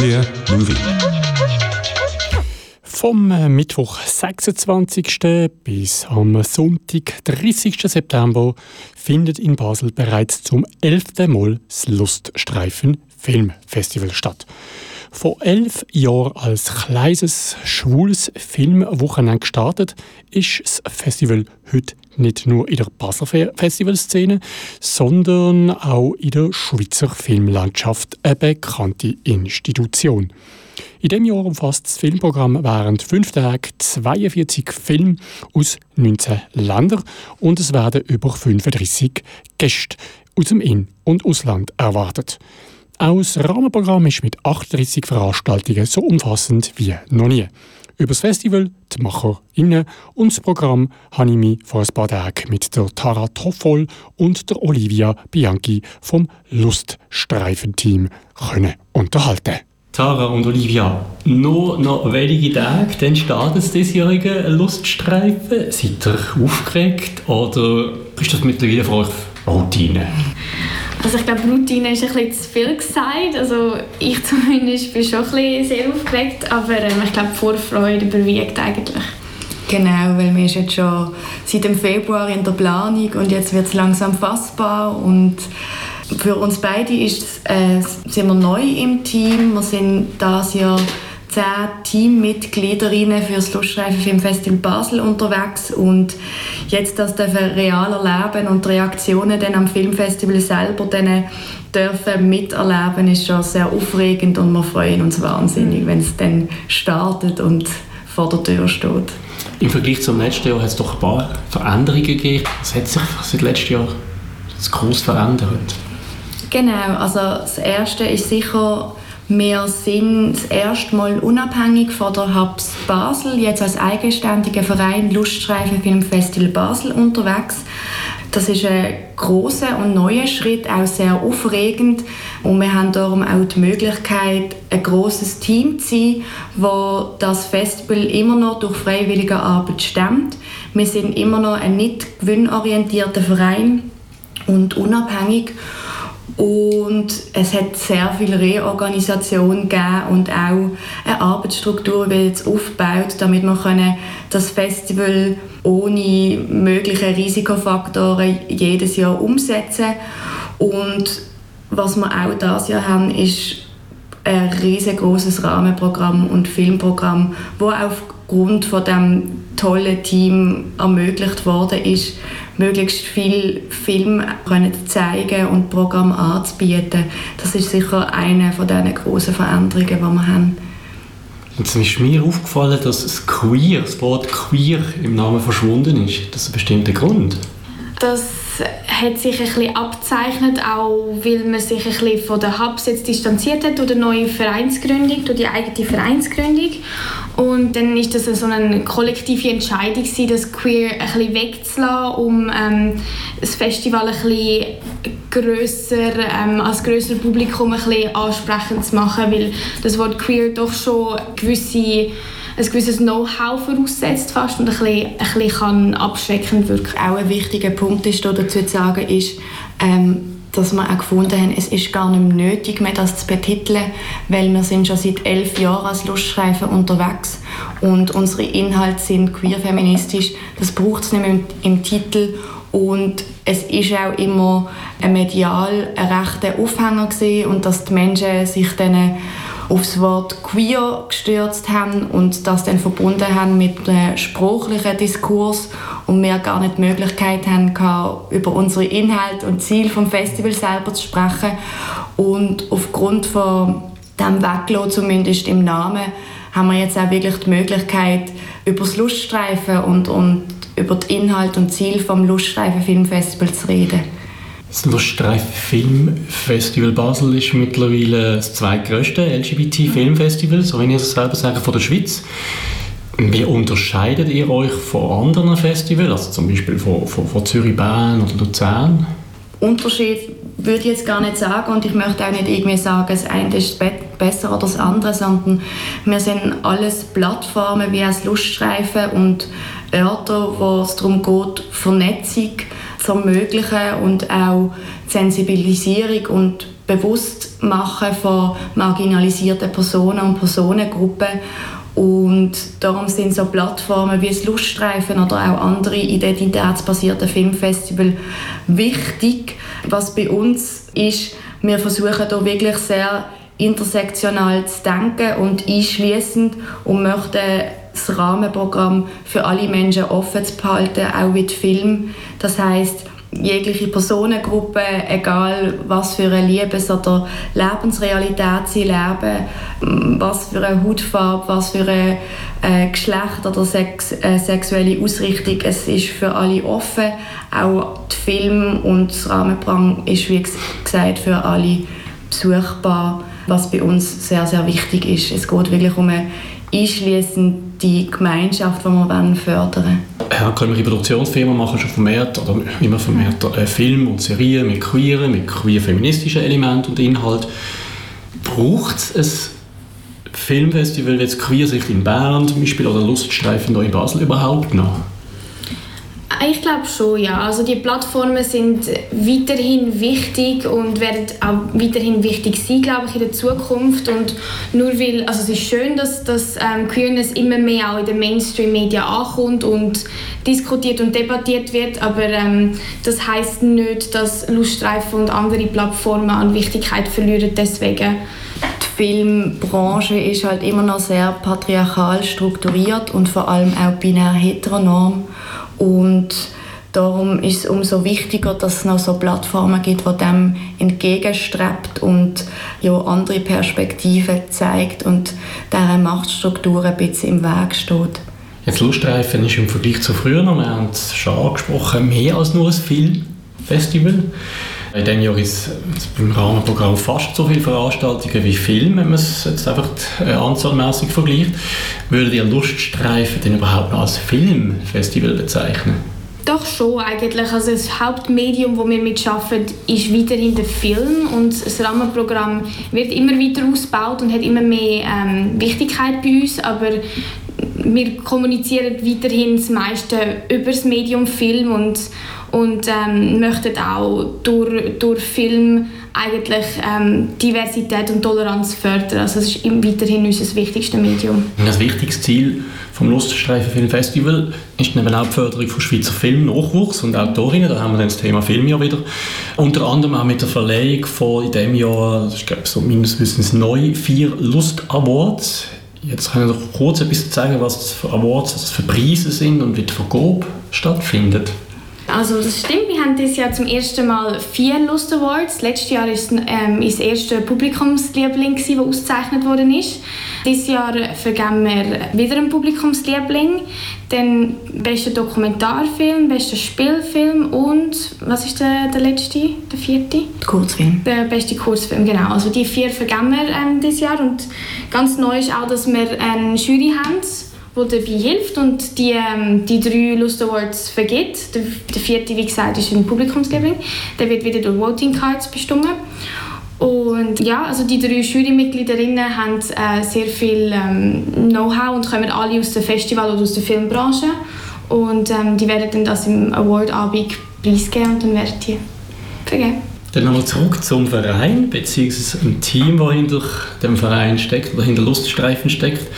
Atelier Movie. Vom äh, Mittwoch 26. bis am Sonntag 30. September findet in Basel bereits zum 11. Mal das Luststreifen Filmfestival statt. Vor elf Jahren als kleines, schwules Filmwochenende gestartet, ist das Festival heute nicht nur in der Basler Festivalszene, sondern auch in der Schweizer Filmlandschaft eine bekannte Institution. In diesem Jahr umfasst das Filmprogramm während fünf Tagen 42 Filme aus 19 Ländern und es werden über 35 Gäste aus dem In- und Ausland erwartet. Auch das Rahmenprogramm ist mit 38 Veranstaltungen so umfassend wie noch nie. Über das Festival, die MacherInnen und das Programm habe ich mich vor ein paar Tagen mit der Tara Toffol und der Olivia Bianchi vom Luststreifenteam unterhalten. Tara und Olivia, nur noch wenige Tage, dann startet das diesjährige Luststreifen. Seid ihr aufgeregt oder ist das mittlerweile für euch Routine? Also ich glaube, Routine ist bisschen zu viel gesagt. Also ich zumindest bin schon ein sehr aufgeregt, aber ähm, ich glaube, Vorfreude überwiegt eigentlich. Genau, weil wir sind jetzt schon seit dem Februar in der Planung und jetzt wird es langsam fassbar und für uns beide ist, äh, sind wir neu im Team. Wir sind dieses Jahr zehn Teammitgliederinnen für das Luststreifen Filmfestival Basel unterwegs und jetzt das dürfen real erleben und die Reaktionen dann am Filmfestival selber dann dürfen miterleben, ist schon sehr aufregend und wir freuen uns wahnsinnig, wenn es dann startet und vor der Tür steht. Im Vergleich zum letzten Jahr hat es doch ein paar Veränderungen gegeben. Was hat sich seit letztem Jahr groß verändert? Genau, also das Erste ist sicher wir sind das erste Mal unabhängig von der HABS Basel, jetzt als eigenständiger Verein Luststreifen Filmfestival Basel unterwegs. Das ist ein großer und neuer Schritt, auch sehr aufregend. Und wir haben darum auch die Möglichkeit, ein großes Team zu sein, wo das Festival immer noch durch freiwillige Arbeit stemmt. Wir sind immer noch ein nicht gewinnorientierter Verein und unabhängig. Und es hat sehr viel Reorganisation gegeben und auch eine Arbeitsstruktur wird jetzt aufgebaut, damit wir das Festival ohne mögliche Risikofaktoren jedes Jahr umsetzen. Und was wir auch dieses Jahr haben, ist ein riesengroßes Rahmenprogramm und Filmprogramm, wo aufgrund von dem tollen Team ermöglicht worden ist, möglichst viel Film können zeigen und Programm anzubieten. Das ist sicher eine von diesen grossen Veränderungen, die wir haben. Jetzt ist mir aufgefallen, dass das Queer, das Wort Queer im Namen verschwunden ist. Das ist ein bestimmter Grund. Das hat sich ein bisschen abzeichnet, auch weil man sich ein bisschen von der Hubs jetzt distanziert hat durch die neue Vereinsgründung, durch die eigene Vereinsgründung. Und dann ist das so eine kollektive Entscheidung das Queer ein bisschen wegzulassen, um ähm, das Festival ein bisschen grösser, ähm, als grösser Publikum ein bisschen ansprechend zu machen, weil das Wort Queer doch schon gewisse ein gewisses Know-how voraussetzt fast und ein bisschen, ein bisschen abschreckend wirken. Auch ein wichtiger Punkt ist dazu zu sagen, ist, ähm, dass wir auch gefunden haben, es ist gar nicht mehr nötig mehr, das zu betiteln, weil wir sind schon seit elf Jahren als Luststreifen unterwegs und unsere Inhalte sind queer-feministisch. Das braucht es nicht mehr im, im Titel und es ist auch immer ein medial ein rechter Aufhänger gewesen und dass die Menschen sich dann aufs Wort queer gestürzt haben und das dann verbunden haben mit einem sprachlichen Diskurs und wir gar nicht die Möglichkeit haben, über unsere Inhalte und Ziel vom Festival selber zu sprechen. Und aufgrund von dem Weglassen, zumindest im Namen, haben wir jetzt auch wirklich die Möglichkeit, über das Luststreifen und, und über die Inhalte und Ziel vom Luststreifen Filmfestival zu reden. Das Luststreifen Filmfestival Basel ist mittlerweile das zweitgrößte LGBT-Filmfestival, so wenn ich es selber sage, von der Schweiz. Wie unterscheidet ihr euch von anderen Festivals, also zum Beispiel von, von, von Zürich, Bern oder Luzern? Unterschied würde ich jetzt gar nicht sagen und ich möchte auch nicht irgendwie sagen, das eine ist besser oder das andere, sondern wir sind alles Plattformen wie das Luststreifen und Orte, wo es darum geht, Vernetzung zu ermöglichen und auch Sensibilisierung und bewusst machen von marginalisierten Personen und Personengruppen und darum sind so Plattformen wie das Luststreifen oder auch andere identitätsbasierte Filmfestival wichtig. Was bei uns ist, wir versuchen hier wirklich sehr intersektional zu denken und einschließend und möchten das Rahmenprogramm für alle Menschen offen zu behalten, auch mit Film. Das heißt, jegliche Personengruppe, egal was für eine Liebes- oder Lebensrealität sie leben, was für eine Hautfarbe, was für ein äh, Geschlecht oder Sex, äh, sexuelle Ausrichtung, es ist für alle offen. Auch der Film und das Rahmenprogramm ist, wie gesagt, für alle besuchbar, was bei uns sehr, sehr wichtig ist. Es geht wirklich um eine einschließend die Gemeinschaft, die wir fördern wollen. Herkömmliche Produktionsfirmen machen schon vermehrt oder immer vermehrt äh, Film und Serien mit queeren, mit queer-feministischen Elementen und Inhalt. Braucht es ein Filmfestival wie jetzt Queersicht in Bern zum Beispiel oder Luststreifen in Basel überhaupt noch? Ich glaube schon, ja. Also die Plattformen sind weiterhin wichtig und werden auch weiterhin wichtig sein, glaube ich, in der Zukunft. Und nur weil, also es ist schön, dass, dass ähm, Queerness immer mehr auch in den Mainstream-Medien ankommt und diskutiert und debattiert wird, aber ähm, das heißt nicht, dass Luststreifen und andere Plattformen an Wichtigkeit verlieren. Deswegen die Filmbranche ist halt immer noch sehr patriarchal strukturiert und vor allem auch binär heteronorm. Und darum ist es umso wichtiger, dass es noch so Plattformen gibt, die dem entgegenstrebt und ja, andere Perspektiven zeigt und deren Machtstruktur ein bisschen im Weg steht. Jetzt Lustreifen ist im Vergleich zu früher noch, wir haben es schon angesprochen, mehr als nur ein Filmfestival. In diesem Jahr ist beim Rahmenprogramm fast so viele Veranstaltungen wie Filme, wenn man es jetzt einfach äh, anzahlmäßig vergleicht. Würdet ihr Luststreifen denn überhaupt noch als Filmfestival bezeichnen? Doch schon eigentlich. Also das Hauptmedium, wo wir mitarbeiten, ist weiterhin der Film und das Rahmenprogramm wird immer weiter ausgebaut und hat immer mehr ähm, Wichtigkeit bei uns, aber wir kommunizieren weiterhin das meiste über das Medium Film und, und ähm, möchten auch durch, durch Film eigentlich ähm, Diversität und Toleranz fördern. Also es ist weiterhin unser wichtigstes Medium. Das wichtigste Ziel vom Luststreifen Film Festival ist eben auch die Förderung von Schweizer Film, Nachwuchs und Autorinnen. Da haben wir dann das Thema Film ja wieder. Unter anderem auch mit der Verleihung von in diesem Jahr, ich glaube so mindestens neu, vier Lust Awards Jetzt kann ich noch kurz ein bisschen zeigen, was für Awards, was für Preise sind und wie die Vergabe stattfindet. Also das stimmt, wir haben dieses Jahr zum ersten Mal vier Lust Awards. Letztes Jahr war es ähm, das erste Publikumsliebling, das ausgezeichnet worden ist. Dieses Jahr vergeben wir wieder einen Publikumsliebling, den besten Dokumentarfilm, besten Spielfilm und was ist der, der letzte, der vierte? Der Kurzfilm. Der beste Kurzfilm, genau. Also die vier vergeben wir ähm, dieses Jahr und ganz neu ist auch, dass wir eine Jury haben, die dabei hilft und die, ähm, die drei Lust Awards vergibt. Der, der vierte, wie gesagt, ist ein Publikumsliebling. Der wird wieder durch Voting Cards bestimmt. Und ja, also die drei Jurymitgliederinnen haben äh, sehr viel ähm, Know-how und kommen alle aus dem Festival oder aus der Filmbranche. Und ähm, die werden dann das im Award-Abend preisgeben und dann werden die vergeben. Dann nochmal zurück zum Verein, beziehungsweise ein Team, das hinter dem Verein steckt, oder hinter Luststreifen steckt.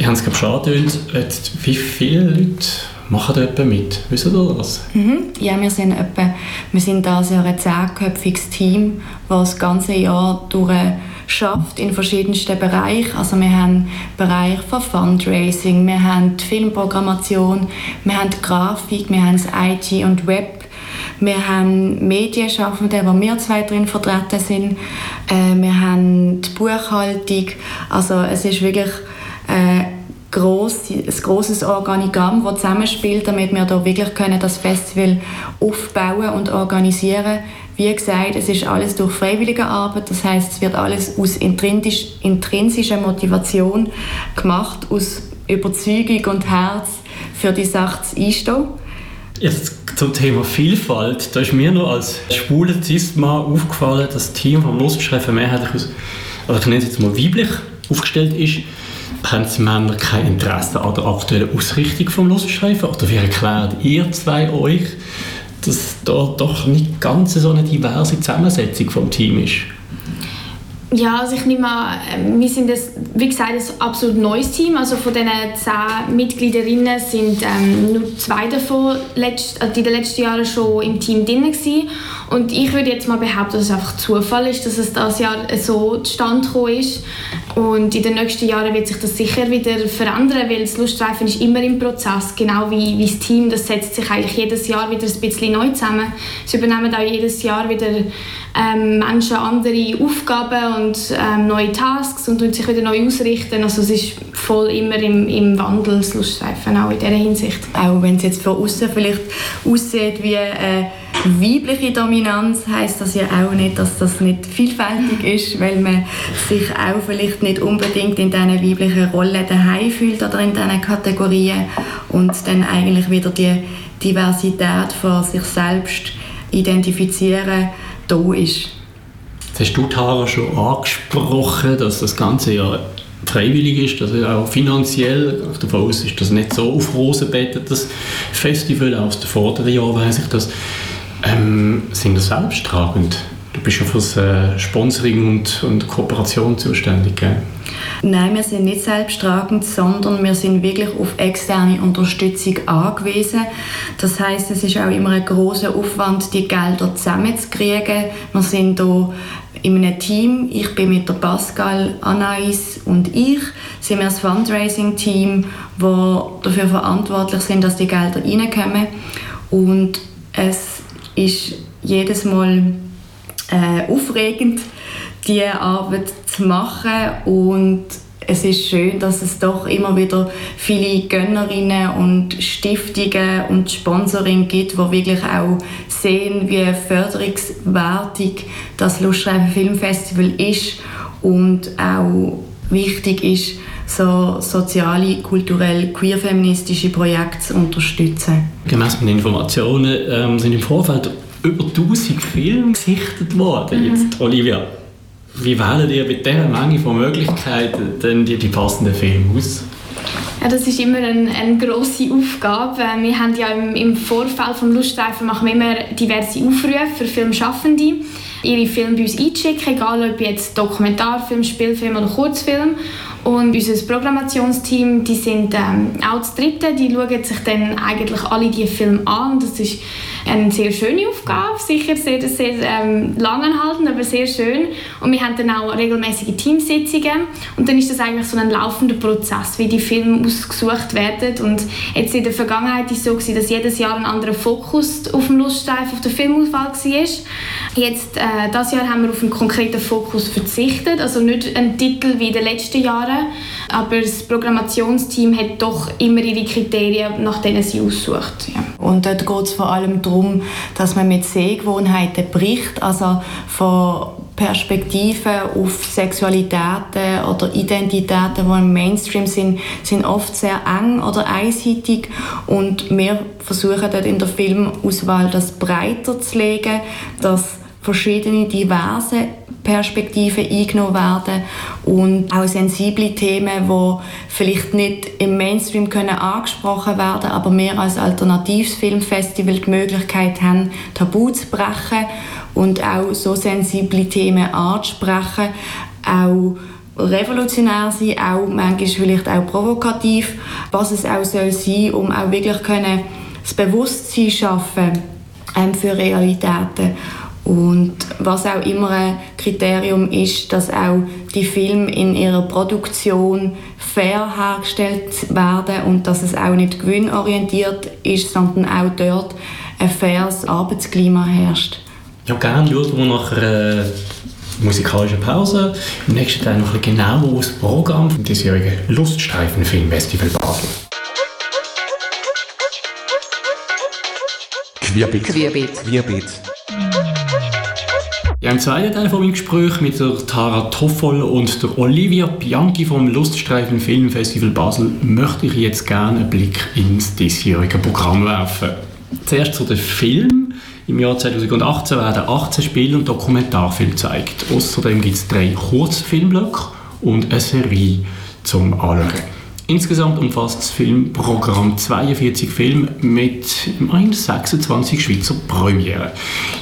Ich habe es gerade schon angedeutet, wie viele Leute machen da etwa mit? Wissen Sie das? Mhm. Ja, wir sind, etwa, wir sind da so ein zehnköpfiges Team, das das ganze Jahr durch schafft in verschiedensten Bereichen. Also wir haben Bereich von Fundraising, wir haben die Filmprogrammation, wir haben die Grafik, wir haben das IT und Web, wir haben Medienschaffende, wo wir zwei drin vertreten sind, äh, wir haben die Buchhaltung, also es ist wirklich äh, ein grosses Organigramm, das zusammenspielt, damit wir da wirklich können das Festival aufbauen und organisieren Wie gesagt, es ist alles durch freiwillige Arbeit, das heißt, es wird alles aus intrinsisch, intrinsischer Motivation gemacht, aus Überzeugung und Herz für die Sache zu einstehen. Jetzt zum Thema Vielfalt. Da ist mir nur als schwuler Cis-Mann aufgefallen, dass das Team vom Lustschreiben mehrheitlich aus, also ich nenne es jetzt mal weiblich, aufgestellt ist haben die Männer kein Interesse an der aktuellen Ausrichtung vom Luststreifen? Oder wie erklärt ihr zwei euch, dass da doch nicht ganz so eine diverse Zusammensetzung vom Team ist? Ja, also ich nehme an, wir sind, das, wie gesagt, ein absolut neues Team. Also von diesen zehn Mitgliederinnen sind ähm, nur zwei davon letzt, also in den letzten Jahren schon im Team drin gewesen. Und ich würde jetzt mal behaupten, dass es einfach Zufall ist, dass es dieses Jahr so zustande gekommen ist. Und in den nächsten Jahren wird sich das sicher wieder verändern, weil das Luststreifen ist immer im Prozess, genau wie, wie das Team. Das setzt sich eigentlich jedes Jahr wieder ein bisschen neu zusammen. Sie übernehmen auch jedes Jahr wieder ähm, Menschen andere Aufgaben und ähm, neue Tasks und sich wieder neu ausrichten. Also es ist voll immer im, im Wandel, das Luststreifen, auch in dieser Hinsicht. Auch wenn es jetzt von außen vielleicht aussieht wie eine weibliche Dominanz, heißt das ja auch nicht, dass das nicht vielfältig ist, weil man sich auch vielleicht nicht unbedingt in diesen weiblichen Rollen daheim fühlt oder in diesen Kategorien und dann eigentlich wieder die Diversität von sich selbst identifizieren da ist. Jetzt hast du, Tara, schon angesprochen, dass das Ganze ja freiwillig ist, dass auch finanziell, davon aus ist das nicht so auf Rosen bettet, das Festival, aus den vorderen Jahren weiss ich das, ähm, sind das selbsttragend? Du bist ja für das äh, Sponsoring und, und Kooperation zuständig, gell? Nein, wir sind nicht selbsttragend, sondern wir sind wirklich auf externe Unterstützung angewiesen. Das heißt, es ist auch immer ein großer Aufwand, die Gelder zusammenzukriegen. Wir sind hier in einem Team. Ich bin mit der Pascal, Anais und ich sind wir das Fundraising-Team, wo dafür verantwortlich sind, dass die Gelder reinkommen. Und es ist jedes Mal äh, aufregend, diese Arbeit zu machen. Und es ist schön, dass es doch immer wieder viele Gönnerinnen und Stiftungen und Sponsoring gibt, die wirklich auch sehen, wie förderungswertig das Lustschreiben Filmfestival ist und auch wichtig ist, so soziale, kulturell, queer-feministische Projekte zu unterstützen. Gemäss meinen Informationen ähm, sind im Vorfeld über 1000 Filme gesichtet worden. Mhm. Jetzt, Olivia, wie wählt ihr mit dieser Menge von Möglichkeiten denn die, die passenden Filme aus? Ja, das ist immer eine, eine grosse Aufgabe. Wir haben ja im, im Vorfeld vom Luststreifen machen wir immer diverse Aufrufe für Filmschaffende, ihre Filme bei uns einschicken, egal ob jetzt Dokumentarfilm, Spielfilm oder Kurzfilm. Und unser Programmationsteam, die sind ähm, auch das Dritte, die schauen sich dann eigentlich alle diese Filme an. Das ist eine sehr schöne Aufgabe, sicher sehr, sehr ähm, langanhaltend, aber sehr schön. Und wir haben dann auch regelmäßige Teamsitzungen und dann ist das eigentlich so ein laufender Prozess, wie die Filme ausgesucht werden. Und jetzt in der Vergangenheit war es so, gewesen, dass jedes Jahr ein anderer Fokus auf dem Luststreifen, auf der Filmauswahl war. Jetzt, äh, dieses Jahr haben wir auf einen konkreten Fokus verzichtet, also nicht einen Titel wie in den letzten Jahren, aber das Programmationsteam hat doch immer ihre Kriterien, nach denen sie aussucht. Ja. Und dort geht es vor allem darum, dass man mit Sehgewohnheiten bricht, also von Perspektiven auf Sexualitäten oder Identitäten, die im Mainstream sind, sind oft sehr eng oder einseitig und wir versuchen dort in der Filmauswahl das breiter zu legen, dass verschiedene diverse Perspektiven eingenommen werden und auch sensible Themen, die vielleicht nicht im Mainstream können angesprochen werden, aber wir als alternatives Filmfestival die Möglichkeit haben, Tabu zu brechen und auch so sensible Themen anzusprechen, auch revolutionär sein, auch manchmal vielleicht auch provokativ, was es auch soll sein, um auch wirklich können das Bewusstsein schaffen ähm, für Realitäten und was auch immer ein Kriterium ist, dass auch die Filme in ihrer Produktion fair hergestellt werden und dass es auch nicht gewinnorientiert ist, sondern auch dort ein faires Arbeitsklima herrscht. Ja, gerne schauen wir nach einer musikalischen Pause. Im nächsten Teil noch ein genauer das Programm des diesjährigen Luststreifen-Filmfestival Basel. Querbeet. Querbeet. Querbeet. Ja, Im zweiten Teil von meinem Gespräch mit der Tara Toffol und der Olivia Bianchi vom Luststreifen Filmfestival Basel möchte ich jetzt gerne einen Blick ins diesjährige Programm werfen. Zuerst zu den Filmen. Im Jahr 2018 werden 18 Spiel- und Dokumentarfilme gezeigt. Außerdem gibt es drei Kurzfilmblöcke und eine Serie zum Anschauen. Insgesamt umfasst das Filmprogramm 42 Filme mit immerhin 26 Schweizer Premieren.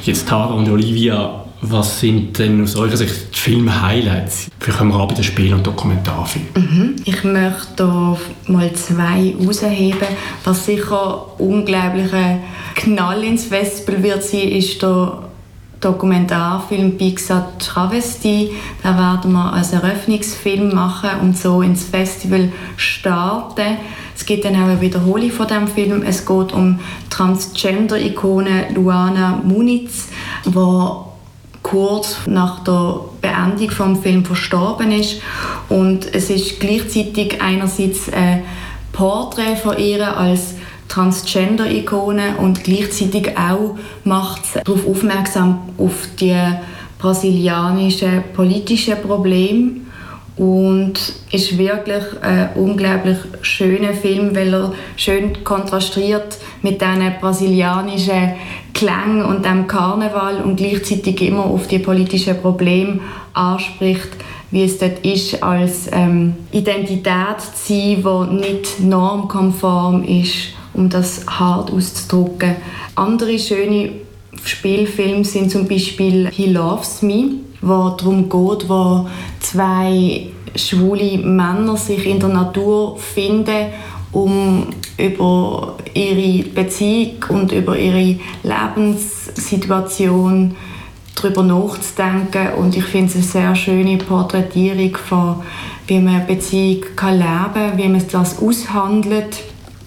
Jetzt Tara und Olivia Was sind denn aus eurer Sicht die Film-Highlights für bei den Spiel- und Dokumentarfilmen? Mhm. Ich möchte hier mal zwei herausheben. Was sicher unglaublicher Knall ins Festival wird sein, ist der Dokumentarfilm Pixar Travesty. Da werden wir als Eröffnungsfilm machen und so ins Festival starten. Es gibt dann auch eine Wiederholung von dem Film. Es geht um Transgender-Ikone Luana Muniz, die kurz nach der Beendigung des Films verstorben ist. Und es ist gleichzeitig einerseits ein Porträt von ihr als Transgender-Ikone und gleichzeitig auch macht es darauf aufmerksam auf die brasilianischen politischen Probleme und ist wirklich ein unglaublich schöner Film, weil er schön kontrastiert mit diesen brasilianischen Klängen und dem Karneval und gleichzeitig immer auf die politischen Probleme anspricht, wie es dort ist, als ähm, Identität zu sein, die nicht normkonform ist, um das hart auszudrücken. Andere schöne Spielfilme sind zum Beispiel «He Loves Me», wo darum geht, wo zwei schwule Männer sich in der Natur finden, um über ihre Beziehung und über ihre Lebenssituation darüber nachzudenken. Und ich finde es eine sehr schöne Porträtierung von, wie man eine Beziehung kann leben kann, wie man das aushandelt.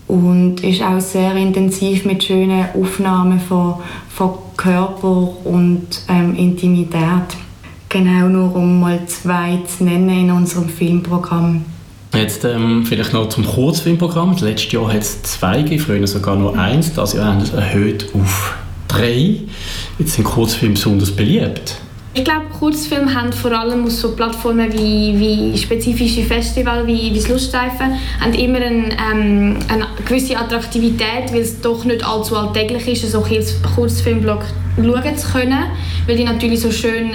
Und ist auch sehr intensiv mit schönen Aufnahmen von, von Körper und ähm, Intimität. Genau nur um mal zwei zu nennen in unserem Filmprogramm. Jetzt ähm, vielleicht noch zum Kurzfilmprogramm. Letztes Jahr hat es zwei gegeben, früher sogar nur eins. Das Jahr haben es erhöht auf drei. Jetzt sind Kurzfilme besonders beliebt. Ich glaube, Kurzfilme haben vor allem auf so Plattformen wie, wie spezifische Festivals wie, wie das Luststreifen haben immer ein, ähm, eine gewisse Attraktivität, weil es doch nicht allzu alltäglich ist, so einen Kurzfilmblock schauen zu können, weil die natürlich so schön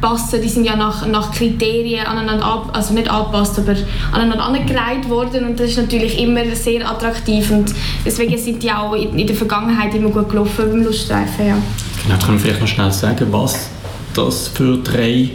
zusammenpassen. Die sind ja nach, nach Kriterien aneinander ab, also nicht angepasst, aber aneinander angereiht worden und das ist natürlich immer sehr attraktiv und deswegen sind die auch in, in der Vergangenheit immer gut gelaufen beim Luststreifen. Ja. Genau, können wir vielleicht noch schnell sagen, was das für drei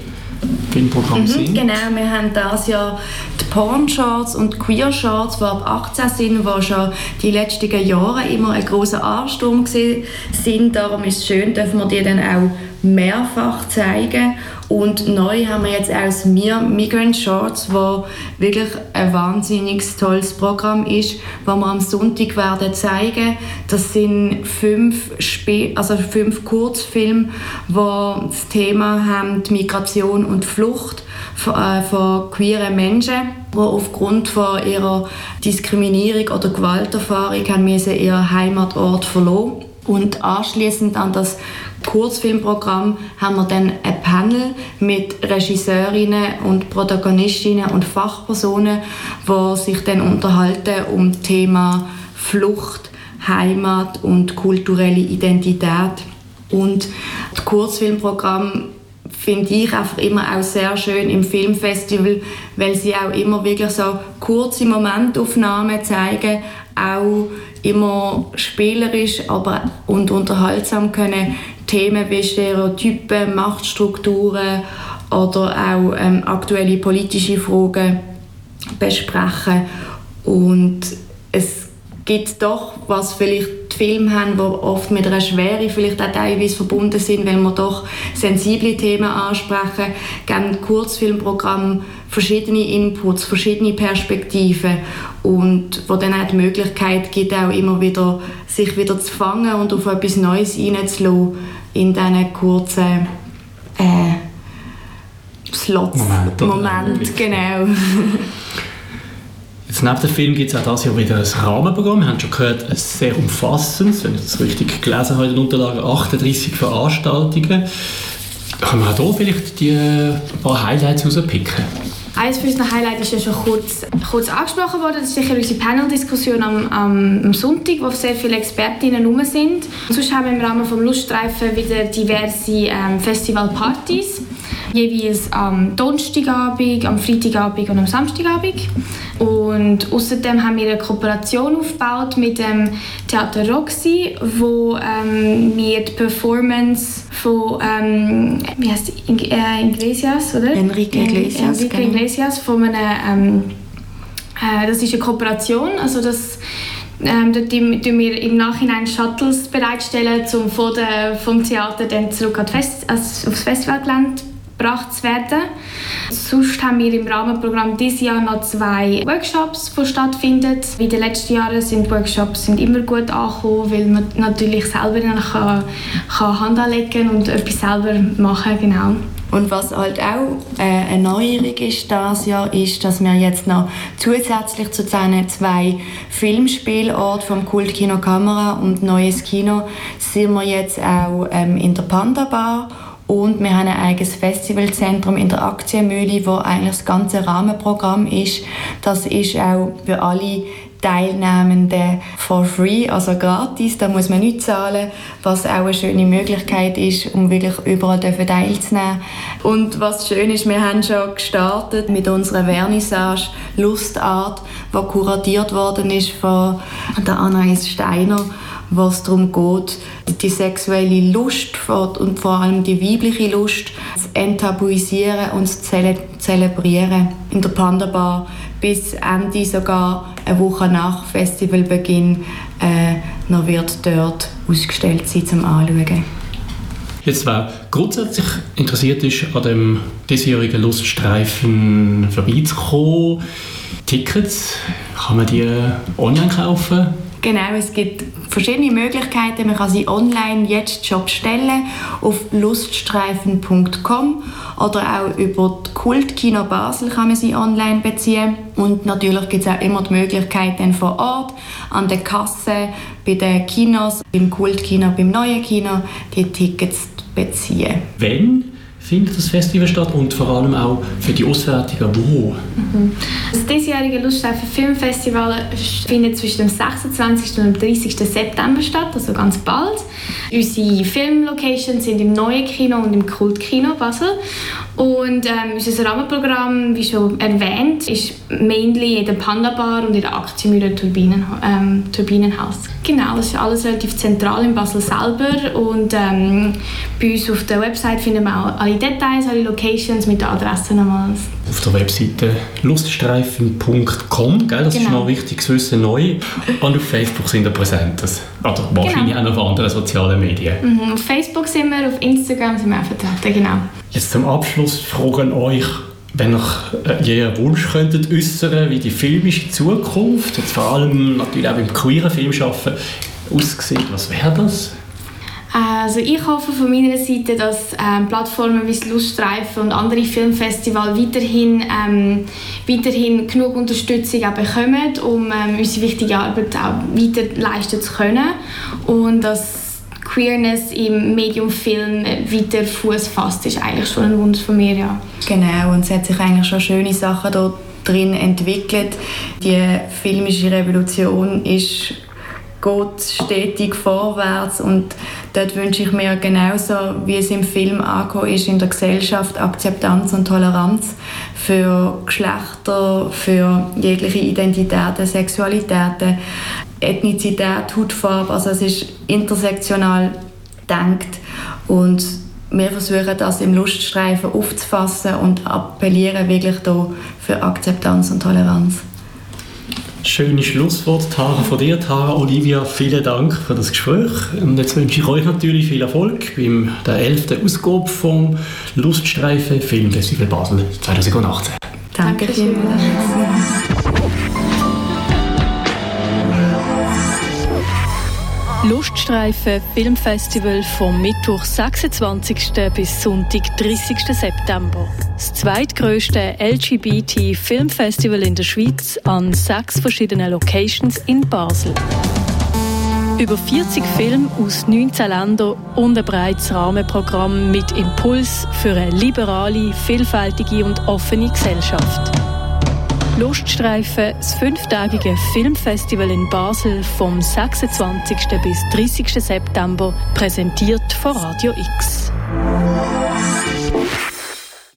Filmprogramme mhm, sind? Genau, wir haben das ja die Porn-Charts und Queer-Charts, die ab 18 sind, die schon die letzten Jahre immer ein großer Ansturm sind. Darum ist es schön, dass wir die dann auch mehrfach zeigen. Und neu haben wir jetzt aus Mir Migrant Shorts, wo wirklich ein wahnsinnig tolles Programm ist, wo wir am Sonntag werden zeigen. Das sind fünf, Sp also fünf Kurzfilme, wo das Thema haben die Migration und Flucht von, äh, von queeren Menschen, die aufgrund von ihrer Diskriminierung oder Gewalterfahrung haben müssen ihren Heimatort verloren und anschließend an das Kurzfilmprogramm haben wir dann ein Panel mit Regisseurinnen und Protagonistinnen und Fachpersonen, die sich dann unterhalten um das Thema Flucht, Heimat und kulturelle Identität. Und das Kurzfilmprogramm finde ich einfach immer auch sehr schön im Filmfestival, weil sie auch immer wirklich so kurze Momentaufnahmen zeigen, auch immer spielerisch aber und unterhaltsam können Themen wie Stereotypen, Machtstrukturen oder auch ähm, aktuelle politische Fragen besprechen. Und es gibt doch, was vielleicht die Filme haben, die oft mit einer Schwere vielleicht auch teilweise verbunden sind, weil wir doch sensible Themen ansprechen, gerne Kurzfilmprogramm, verschiedene Inputs, verschiedene Perspektiven und wo dann auch die Möglichkeit gibt, auch immer wieder sich wieder zu fangen und auf etwas Neues reinzulassen in diesen kurzen äh, Slots. Moment, Moment genau. Jetzt neben dem Film gibt es auch dieses Jahr wieder ein Rahmenprogramm. Wir haben schon gehört, ein sehr umfassendes, wenn ich das richtig gelesen habe in den Unterlagen, 38 Veranstaltungen. Können wir auch hier vielleicht die ein paar Highlights rauspicken? Eines unserer Highlights ist ja schon kurz, kurz angesprochen worden. Das ist sicher unsere Panel-Diskussion am, am, Sonntag, wo sehr viele Expertinnen herum sind. Sonst haben wir im Rahmen des Luststreifen wieder diverse ähm, Festivalpartys jeweils am Donnerstagabend, am Freitagabend und am Samstagabend. Und außerdem haben wir eine Kooperation aufgebaut mit dem Theater Roxy, wo ähm, wir die Performance von ähm, wie heißt die? Äh, Iglesias, oder? Enrique Iglesias. Enrique genau. Iglesias von einem, ähm, äh, das ist eine Kooperation, also das ähm, dort tun wir im Nachhinein Shuttles bereitstellen, um von der, vom Theater dann zurück Fest, also aufs Festivalgelände gebracht zu werden. Sonst haben wir im Rahmenprogramm dieses Jahr noch zwei Workshops, die stattfinden. Wie in den letzten Jahren sind Workshops sind immer gut angekommen, weil man natürlich selber dann kann, kann Hand anlegen und etwas selber machen genau. Und was halt auch äh, eine Neuerung ist das Jahr, ist, dass wir jetzt noch zusätzlich zu diesen zwei Filmspielorten vom Kultkino Kamera und Neues Kino sind wir jetzt auch ähm, in der Panda Bar und wir haben ein eigenes Festivalzentrum in der Aktienmühle, wo eigentlich das ganze Rahmenprogramm ist. Das ist auch für alle Teilnehmenden for free, also gratis, da muss man nichts zahlen, was auch eine schöne Möglichkeit ist, um wirklich überall teilzunehmen. Und was schön ist, wir haben schon gestartet mit unserer Vernissage Lustart, die kuratiert worden ist von der Anais Steiner was darum geht, die sexuelle Lust und vor allem die weibliche Lust zu enttabuisieren und zu zelebrieren. In der Panda Bar bis Ende sogar eine Woche nach Festivalbeginn äh, noch wird dort ausgestellt sein zum Anschauen. Jetzt, wer grundsätzlich interessiert ist, an dem diesjährigen Luststreifen vorbeizukommen, Tickets, kann man die online kaufen? Genau, es gibt verschiedene Möglichkeiten. Man kann sie online jetzt schon bestellen auf luststreifen.com oder auch über die Kultkino Basel kann man sie online beziehen. Und natürlich gibt es auch immer die Möglichkeit, dann vor Ort an der Kasse, bei den Kinos, beim Kultkino, beim neuen Kino, die Tickets zu beziehen. Wenn findet das Festival statt und vor allem auch für die Auswärtigen wo? Mhm. Das diesjährige Luststreifen Filmfestival findet zwischen dem 26. und dem 30. September statt, also ganz bald. Unsere Filmlocations sind im Neuen Kino und im Kultkino Basel und ähm, unser Rahmenprogramm, wie schon erwähnt, ist mainly in der Panda Bar und in der Aktienmühle Turbinen, ähm, Turbinenhaus. Genau, das ist alles relativ zentral in Basel selber und ähm, bei uns auf der Website finden wir auch alle Details, alle Locations mit der Adresse nochmals. Auf der Webseite luststreifen.com, das genau. ist noch wichtig zu wissen, neu. Und auf Facebook sind wir präsent. Oder wahrscheinlich genau. auch noch auf anderen sozialen Medien. Mhm, auf Facebook sind wir, auf Instagram sind wir auch vertreten, genau. Jetzt zum Abschluss fragen euch, wenn ihr äh, jeden Wunsch könntet äußern, wie die filmische Zukunft, jetzt vor allem natürlich auch beim queeren Filmschaffen, aussieht, was wäre das? Also ich hoffe von meiner Seite, dass ähm, Plattformen wie Luststreifen und andere Filmfestivals weiterhin, ähm, weiterhin genug Unterstützung bekommen, um ähm, unsere wichtige Arbeit auch weiter leisten zu können und dass Queerness im Medium Film weiter Fuß fasst, ist eigentlich schon ein Wunsch von mir, ja. Genau, und es hat sich eigentlich schon schöne Sachen dort drin entwickelt. Die filmische Revolution ist geht stetig vorwärts und dort wünsche ich mir genauso, wie es im Film angekommen ist, in der Gesellschaft Akzeptanz und Toleranz für Geschlechter, für jegliche Identitäten, Sexualitäten, Ethnizität, Hautfarbe, also es ist intersektional denkt und wir versuchen das im Luststreifen aufzufassen und appellieren wirklich da für Akzeptanz und Toleranz. Schönes Schlusswort, Tara, von dir. Tara, Olivia, vielen Dank für das Gespräch. Und jetzt wünsche ich euch natürlich viel Erfolg beim der 11. Ausgabe vom Luststreifen Filmfestival Basel 2018. Danke vielmals. Luststreifen Filmfestival vom Mittwoch 26. bis Sonntag 30. September. Das zweitgrößte LGBT-Filmfestival in der Schweiz an sechs verschiedenen Locations in Basel. Über 40 Filme aus 19 Ländern und ein breites Rahmenprogramm mit Impuls für eine liberale, vielfältige und offene Gesellschaft. Luststreifen, das fünftägige Filmfestival in Basel vom 26. bis 30. September, präsentiert von Radio X.